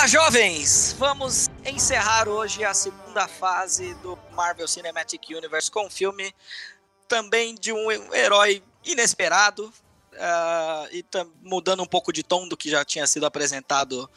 Olá, jovens! Vamos encerrar hoje a segunda fase do Marvel Cinematic Universe com um filme também de um herói inesperado uh, e mudando um pouco de tom do que já tinha sido apresentado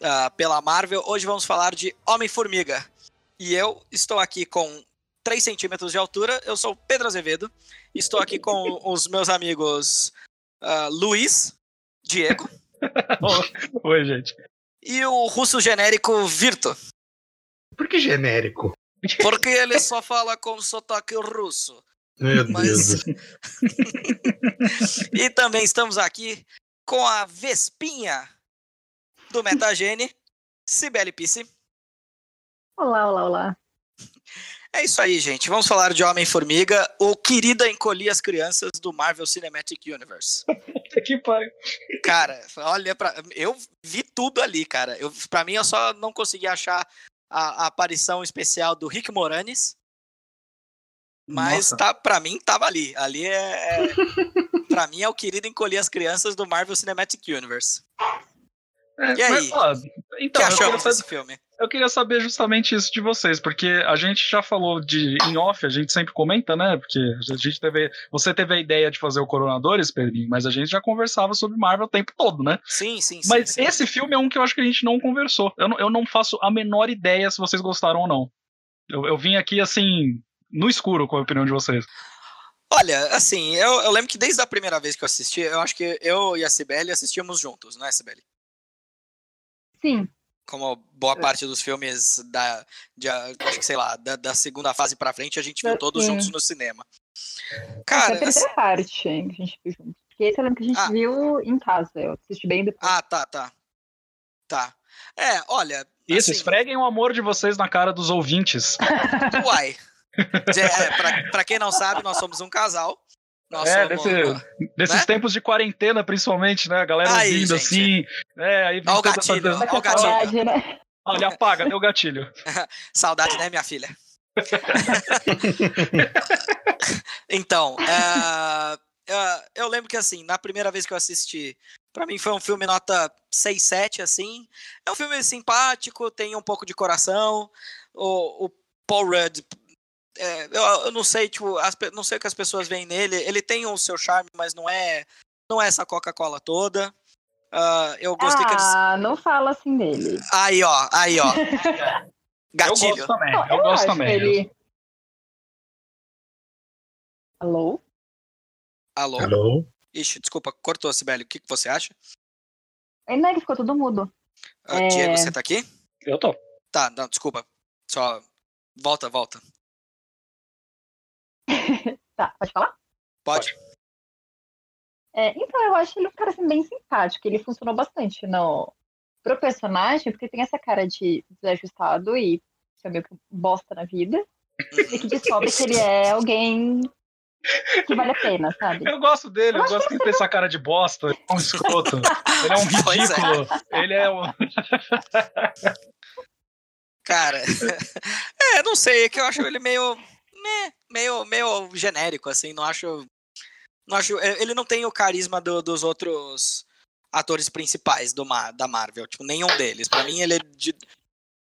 uh, pela Marvel. Hoje vamos falar de Homem-Formiga. E eu estou aqui com 3 centímetros de altura. Eu sou Pedro Azevedo. Estou aqui com os meus amigos uh, Luiz, Diego. Oi, gente. E o russo genérico Virto. Por que genérico? Porque ele só fala com sotaque russo. Meu Mas... Deus. e também estamos aqui com a Vespinha do Metagene, Cibele Pisse. Olá, olá, olá. É isso aí, gente. Vamos falar de Homem-Formiga, o querida encolhi as crianças do Marvel Cinematic Universe. que pariu. Cara, olha para eu vi tudo ali, cara. Eu para mim eu só não consegui achar a, a aparição especial do Rick Moranis. Mas Nossa. tá, para mim tava ali. Ali é, é para mim é o querido encolher as crianças do Marvel Cinematic Universe. É, e aí? Mas, ó, então, que achamos desse filme? Eu queria saber justamente isso de vocês, porque a gente já falou de em off, a gente sempre comenta, né? Porque a gente teve. Você teve a ideia de fazer o Coronadores, Pedrinho, mas a gente já conversava sobre Marvel o tempo todo, né? Sim, sim, Mas sim, esse filme é um que eu acho que a gente não conversou. Eu não, eu não faço a menor ideia se vocês gostaram ou não. Eu, eu vim aqui assim, no escuro com a opinião de vocês. Olha, assim, eu, eu lembro que desde a primeira vez que eu assisti, eu acho que eu e a Sibeli assistíamos juntos, não é, Sibeli? Sim. Como boa parte dos filmes da, de, acho que sei lá, da, da segunda fase pra frente, a gente viu todos Sim. juntos no cinema. Cara, essa é a terceira assim... parte hein, que a gente viu juntos. Porque esse eu lembro que a gente ah. viu em casa, eu assisti bem depois. Ah, tá, tá. Tá. É, olha. Isso, assim... esfreguem o amor de vocês na cara dos ouvintes. Uai. É, pra, pra quem não sabe, nós somos um casal. Nós é, nesse, nesses né? tempos de quarentena, principalmente, né? A galera aí, ouvindo gente. assim. É, aí Olha o gatilho, olha o gatilho. Né? Olha, apaga, deu gatilho. Saudade, né, minha filha? então, uh, uh, eu lembro que assim, na primeira vez que eu assisti, para mim foi um filme nota 6, 7, assim. É um filme simpático, tem um pouco de coração. O, o Paul Rudd é, eu, eu, não sei, tipo, as, não sei o que as pessoas veem nele. Ele tem o seu charme, mas não é, não é essa Coca-Cola toda. Uh, eu gostei ah, que eles. Ah, não fala assim dele. Aí, ó, aí, ó. Gatilho. Eu gosto também, eu, eu gosto também. Ele... Alô? Alô? Alô? Ixi, desculpa, cortou, Sibeli. O que, que você acha? Ainda é que ficou todo mudo. Uh, é... Diego, você tá aqui? Eu tô. Tá, não, desculpa. Só. Volta, volta. tá, pode falar? Pode. É, então, eu acho ele um cara assim, bem simpático. Ele funcionou bastante no, pro personagem, porque tem essa cara de desajustado e que é meio que bosta na vida. E que descobre que ele é alguém que vale a pena, sabe? Eu gosto dele, eu, eu gosto de ter essa cara de bosta, é um escroto. ele é um é. ridículo. É. Ele é um. Cara, é, não sei, é que eu acho ele meio né, meio, meio genérico, assim, não acho. Não acho. É, ele não tem o carisma do, dos outros atores principais do, da Marvel. Tipo, nenhum deles. Para mim, ele é de,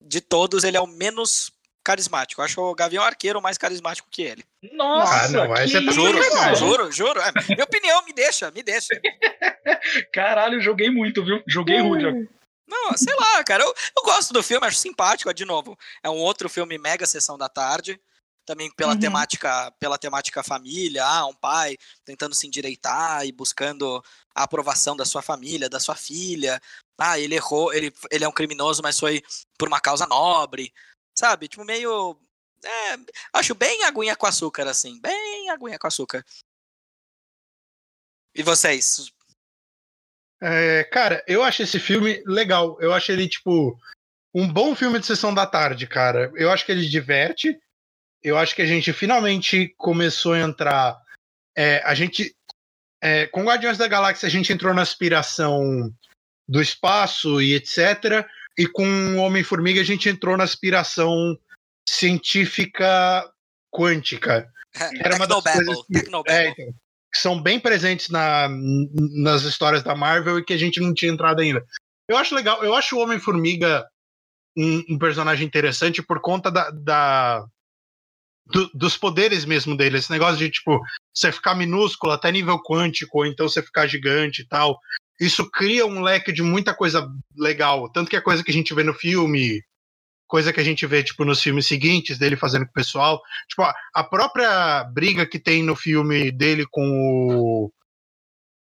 de todos, ele é o menos carismático. Eu acho o Gavião Arqueiro mais carismático que ele. Nossa, ah, não, que... tá juro, juro, juro. É, minha opinião, me deixa, me deixa. Caralho, joguei muito, viu? Joguei rude. Não, sei lá, cara. Eu, eu gosto do filme, acho simpático, de novo. É um outro filme mega sessão da tarde também pela uhum. temática pela temática família, ah, um pai tentando se endireitar e buscando a aprovação da sua família, da sua filha. Ah, ele errou, ele, ele é um criminoso, mas foi por uma causa nobre, sabe? Tipo, meio. É, acho bem aguinha com açúcar, assim. Bem aguinha com açúcar. E vocês? É, cara, eu acho esse filme legal. Eu acho ele, tipo, um bom filme de sessão da tarde, cara. Eu acho que ele diverte eu acho que a gente finalmente começou a entrar. É, a gente. É, com Guardiões da Galáxia, a gente entrou na aspiração do espaço e etc. E com Homem-Formiga, a gente entrou na aspiração científica quântica. Era uma das coisas que, é, então, que são bem presentes na, nas histórias da Marvel e que a gente não tinha entrado ainda. Eu acho legal, eu acho o Homem-Formiga um, um, personagem interessante por conta da, da do, dos poderes mesmo dele. Esse negócio de, tipo, você ficar minúsculo até nível quântico, ou então você ficar gigante e tal. Isso cria um leque de muita coisa legal. Tanto que é coisa que a gente vê no filme, coisa que a gente vê, tipo, nos filmes seguintes dele fazendo com o pessoal. Tipo, a própria briga que tem no filme dele com o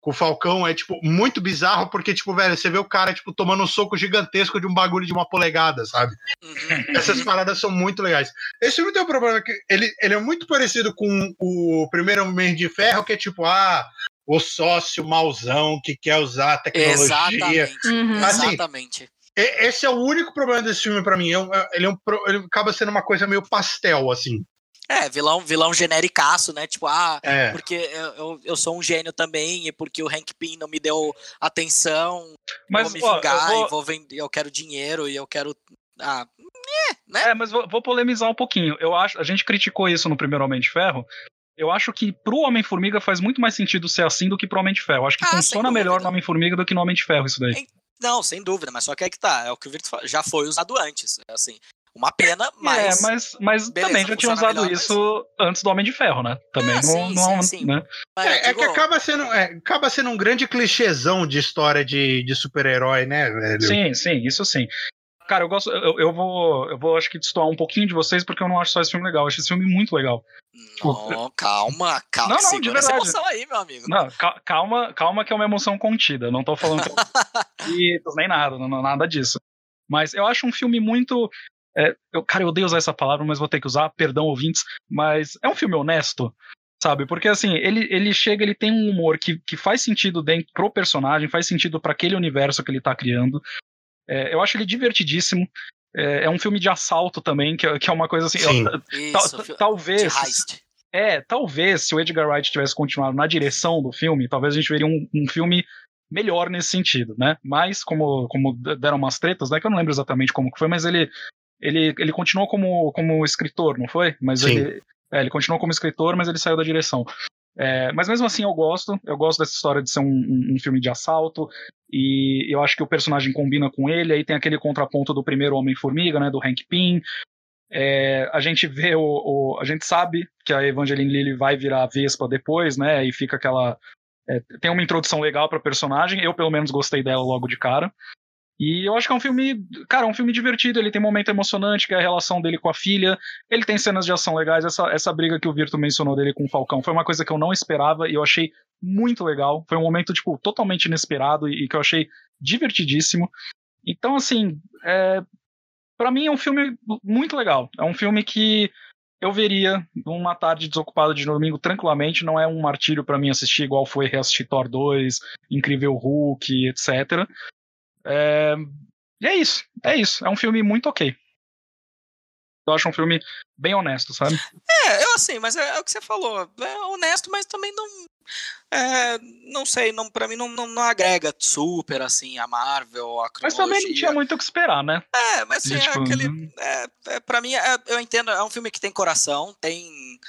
com o Falcão é, tipo, muito bizarro, porque, tipo, velho, você vê o cara, tipo, tomando um soco gigantesco de um bagulho de uma polegada, sabe? Uhum. Essas paradas são muito legais. Esse filme tem um problema que ele, ele é muito parecido com o primeiro Homem de Ferro, que é tipo, ah, o sócio mauzão que quer usar a tecnologia. Exatamente. Uhum. Assim, Exatamente. Esse é o único problema desse filme para mim. É é, ele, é um, ele acaba sendo uma coisa meio pastel, assim. É, vilão, vilão genericaço, né? Tipo, ah, é. porque eu, eu, eu, sou um gênio também, e porque o Hank Pym não me deu atenção, mas, vou me ó, vingar, eu vou... e vou vender, eu quero dinheiro, e eu quero. Ah, é, né? É, mas vou, vou, polemizar um pouquinho. Eu acho, a gente criticou isso no primeiro Homem de Ferro. Eu acho que pro Homem-Formiga faz muito mais sentido ser assim do que pro Homem de Ferro. Eu acho que ah, funciona melhor no Homem-Formiga do que no Homem de Ferro, isso daí. Não, sem dúvida, mas só que é que tá. É o que o Virtus já foi usado antes. Assim, uma pena, é, mas. É, mas, mas beleza, também já tinha usado melhor, isso mas... antes do Homem de Ferro, né? Também ah, não. Sim, não sim, sim. Né? É, é, que acaba sendo, é, acaba sendo um grande clichêzão de história de, de super-herói, né, velho? Sim, sim, isso sim. Cara, eu gosto. Eu, eu, vou. Eu vou acho que destoar um pouquinho de vocês, porque eu não acho só esse filme legal. Eu acho esse filme muito legal. Não, calma, calma. Não, não, de verdade. emoção aí, meu amigo. Não, calma, calma que é uma emoção contida. Não tô falando que nem nada, não, nada disso. Mas eu acho um filme muito. É, eu, cara, eu odeio usar essa palavra, mas vou ter que usar, perdão, ouvintes. Mas é um filme honesto, sabe? Porque assim, ele, ele chega, ele tem um humor que, que faz sentido dentro pro personagem, faz sentido para aquele universo que ele tá criando. É, eu acho ele divertidíssimo. É, é, um filme de assalto também, que, que é uma coisa assim. Eu, Isso, talvez. É, talvez se o Edgar Wright tivesse continuado na direção do filme, talvez a gente veria um, um filme melhor nesse sentido, né? Mas como, como deram umas tretas, né? Que eu não lembro exatamente como que foi, mas ele ele, ele continuou como, como escritor, não foi? Mas Sim. ele, é, ele continuou como escritor, mas ele saiu da direção. É, mas mesmo assim eu gosto, eu gosto dessa história de ser um, um, um, filme de assalto, e eu acho que o personagem combina com ele, aí tem aquele contraponto do primeiro Homem-Formiga, né, do Hank Pym, é, a gente vê o, o, a gente sabe que a Evangeline Lilly vai virar a Vespa depois, né, e fica aquela, é, tem uma introdução legal para personagem, eu pelo menos gostei dela logo de cara, e eu acho que é um filme, cara, um filme divertido, ele tem um momento emocionante, que é a relação dele com a filha, ele tem cenas de ação legais, essa, essa briga que o Virto mencionou dele com o Falcão foi uma coisa que eu não esperava e eu achei muito legal, foi um momento, tipo, totalmente inesperado e, e que eu achei divertidíssimo. Então, assim, é, para mim é um filme muito legal, é um filme que eu veria numa tarde desocupada de domingo tranquilamente, não é um martírio para mim assistir igual foi reassistir Thor 2, Incrível Hulk, etc. É... E é isso, é isso. É um filme muito ok. Eu acho um filme bem honesto, sabe? É, eu assim, mas é, é o que você falou. É honesto, mas também não. É, não sei, não, pra mim não, não, não, agrega super assim a Marvel, a Mas também não tinha muito o que esperar, né? É, mas assim, é tipo, aquele. Né? É, é, pra mim, é, eu entendo, é um filme que tem coração, tem.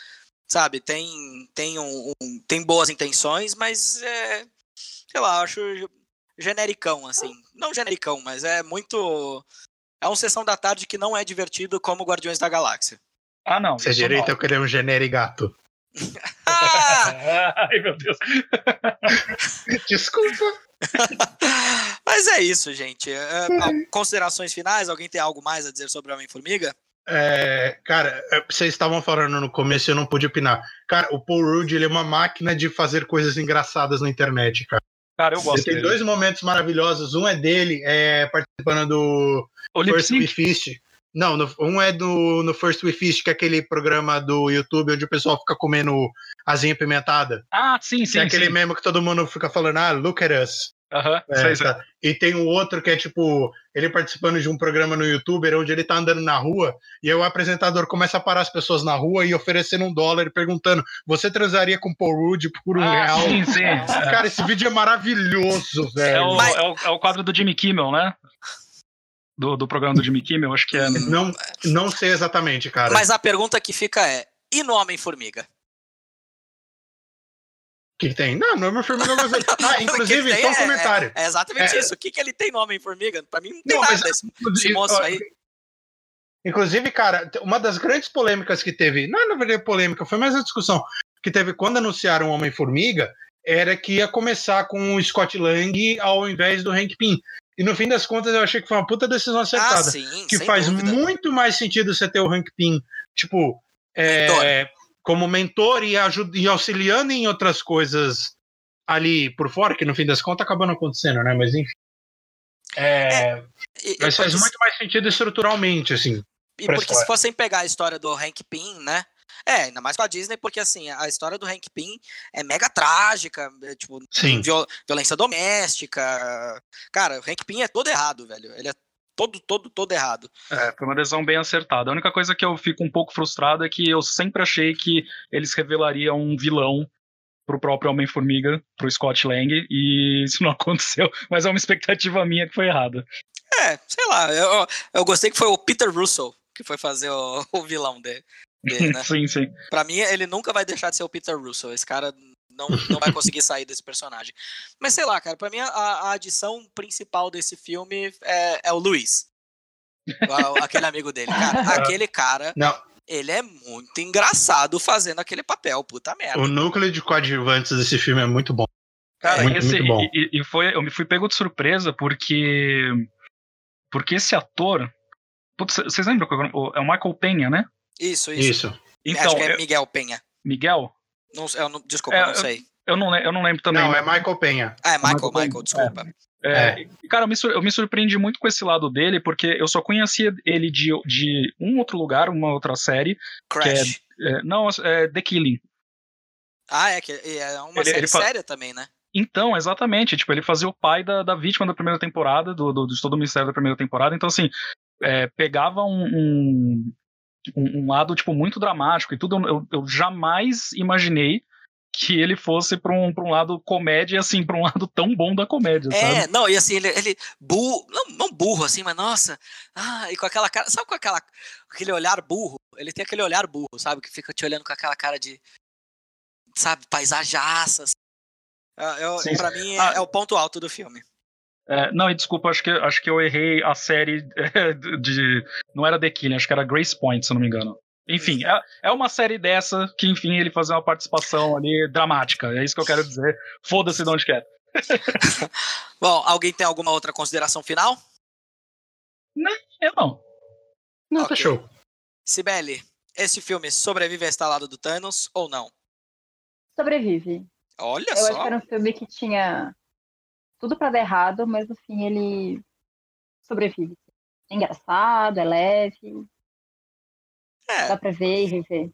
Sabe, tem, tem, um, um tem boas intenções, mas é. Sei lá, acho genericão, assim. Não genericão, mas é muito. É uma sessão da tarde que não é divertido como Guardiões da Galáxia. Ah, não. Você direito eu queria um generigato. Ai, meu Deus. Desculpa. Mas é isso, gente. É, considerações finais? Alguém tem algo mais a dizer sobre Homem-Formiga? É, cara, é, vocês estavam falando no começo e eu não pude opinar. Cara, o Paul Rudd ele é uma máquina de fazer coisas engraçadas na internet, cara. Cara, eu gosto. Ele tem dois momentos maravilhosos. Um é dele, é, participando do o First We Feast. Não, no, um é do, no First We Feast, que é aquele programa do YouTube onde o pessoal fica comendo asinha pimentada. Ah, sim, sim. É aquele sim. mesmo que todo mundo fica falando, ah, look at us. Uhum, é, tá. E tem um outro que é tipo, ele participando de um programa no YouTube onde ele tá andando na rua e aí o apresentador começa a parar as pessoas na rua e oferecendo um dólar e perguntando: Você transaria com Paul Rudd por um ah, real? Sim, sim. Cara, esse vídeo é maravilhoso, velho. É o, Mas... é o, é o quadro do Jimmy Kimmel, né? Do, do programa do Jimmy Kimmel, acho que é. Não, não sei exatamente, cara. Mas a pergunta que fica é: e no Homem-Formiga? Que, que tem? Não, não é Homem-Formiga, mas. Ah, inclusive, tem só um é- comentário. É exatamente É. isso. O que, que ele tem no Homem-Formiga? Pra mim não tem Não, nada mas- moço aí. Inclusive, cara, uma das grandes polêmicas que teve, não na verdade polêmica, foi mais a discussão que teve quando anunciaram o Homem-Formiga, era que ia começar com o Scott Lang ao invés do Hank Pym. E no fim das contas, eu achei que foi uma puta decisão Ah, acertada. sim, que faz dúvida. muito mais sentido você ter o Hank Pym, tipo, é, como mentor e, ajuda, e auxiliando em outras coisas ali por fora, que no fim das contas acabou não acontecendo, né? Mas enfim. É, e mas faz muito mais sentido estruturalmente, assim. E porque história. se fossem pegar a história do Hank Pym, né? É, ainda mais com a Disney, porque assim, a história do Hank Pym é mega trágica, é, tipo, Sim. viol- violência doméstica. Cara, o Hank Pym é todo errado, velho. Ele é todo, todo, todo errado. É, foi uma decisão bem acertada. A única coisa que eu fico um pouco frustrado é que eu sempre achei que eles revelariam um vilão pro próprio Homem-Formiga, pro Scott Lang, e isso não aconteceu, mas é uma expectativa minha que foi errada. É, sei lá, eu, eu gostei que foi o Peter Russell que foi fazer o, o vilão dele, dele, né? sim, sim. Pra mim, ele nunca vai deixar de ser o Peter Russell. Esse cara não, não vai conseguir sair desse personagem. Mas sei lá, cara, pra mim a, a adição principal desse filme é, é o Luiz. Aquele amigo dele. Cara, aquele cara, Não, ele é muito engraçado fazendo aquele papel, puta merda. o núcleo de coadjuvantes desse filme é muito bom. Cara, É, muito, esse- muito bom. E, e foi, eu me fui pego de surpresa porque. Porque esse ator. Putz, vocês lembram é o Michael Penha, né? Isso, isso. Isso. Acho Então, que é eu- Miguel Penha. Miguel? Não, eu não- desculpa, É, não eu- sei. Eu não, le- eu não lembro também. Não, é Michael Penha. Ah, é Michael, Michael Penha. Michael, desculpa. É, e, Cara, eu me, eu me surpreendi muito com esse lado dele, porque eu só conhecia ele de, de um outro lugar, uma outra série. Crash. É, não, é The Killing. Ah, é que é uma Ele- série ele fa- séria também, né? Então, exatamente. Tipo, ele fazia o pai da, da vítima da primeira temporada, do, do, de todo o mistério da primeira temporada. Então, assim, é, pegava um, um, um- um lado, tipo, muito dramático e tudo. Eu, eu jamais imaginei que ele fosse pra um, pra um lado comédia, assim, pra um lado tão bom da comédia, É, sabe? não, e assim, ele, ele burro, não, não burro assim, mas nossa, ah, e com aquela cara, sabe com aquela, aquele olhar burro? Ele tem aquele olhar burro, sabe, que fica te olhando com aquela cara de, sabe, paisajaças. Ah, eu, Sim. pra mim, é, Ah. é o ponto alto do filme. É, não, e desculpa, acho que, acho que eu errei a série é, de. Não era The Killing, acho que era Grace Point, se eu não me engano. Enfim, é, é uma série dessa que, enfim, ele fazia uma participação ali dramática. É isso que eu quero dizer. Foda-se de onde quer. Bom, alguém tem alguma outra consideração final? Eu não. Não, Ok. tá show. Sibeli, esse filme sobrevive à estalada do Thanos ou não? Sobrevive. Olha Eu acho só. que era um filme que tinha tudo pra dar errado, mas no fim ele sobrevive. É engraçado, é leve, É, dá pra ver e rever.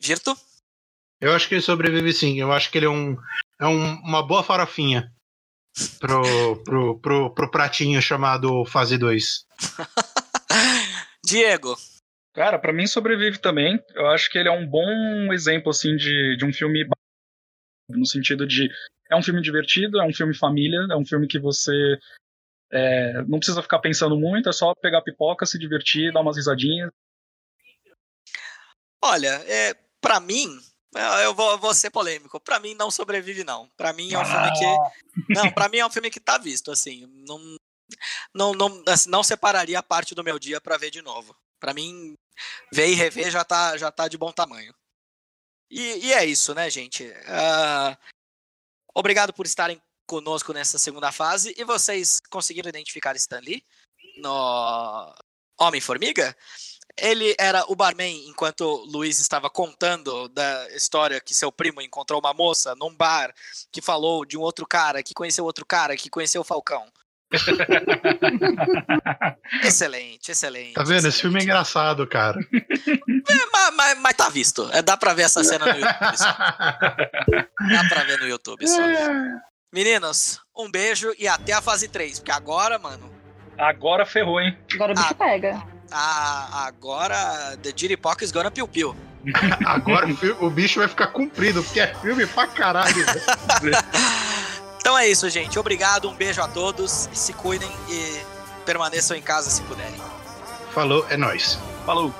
Virto? Eu acho que ele sobrevive sim. Eu acho que ele é, um, é um- uma boa farofinha pro, pro, pro, pro pratinho chamado Fase 2. Diego? Cara, pra mim sobrevive também. Eu acho que ele é um bom exemplo, assim, de, de um filme. No sentido de. É um filme divertido, é um filme família, é um filme que você. é, não precisa ficar pensando muito, é só pegar pipoca, se divertir, dar umas risadinhas. Olha, é, pra mim, é, eu vou, eu vou ser polêmico. Pra mim não sobrevive não. Pra mim é um filme que não, para mim é um filme que tá visto assim. Não não não, assim, não separaria a parte do meu dia pra ver de novo. Pra mim ver e rever já tá já tá de bom tamanho. E, e é isso, né, gente? Ah, obrigado por estarem conosco nessa segunda fase. E vocês conseguiram identificar Stan Lee no Homem-Formiga? Ele era o barman enquanto Luiz estava contando da história que seu primo encontrou uma moça num bar que falou de um outro cara, que conheceu outro cara, que conheceu o Falcão. excelente, excelente. Tá vendo? Esse filme é excelente. engraçado, cara. É, mas, mas- mas tá visto. É, dá pra ver essa cena no YouTube. só. Dá pra ver no YouTube só. Meninos, um beijo e até a fase 3. Porque agora, mano, Agora ferrou, hein? Agora o bicho Ah. pega. a, agora The Jiripoca is gonna piu piu. Agora o bicho vai ficar comprido, porque é filme pra caralho. Então é isso, gente. Obrigado, um beijo a todos. Se cuidem e permaneçam em casa se puderem. Falou, é nóis. Falou.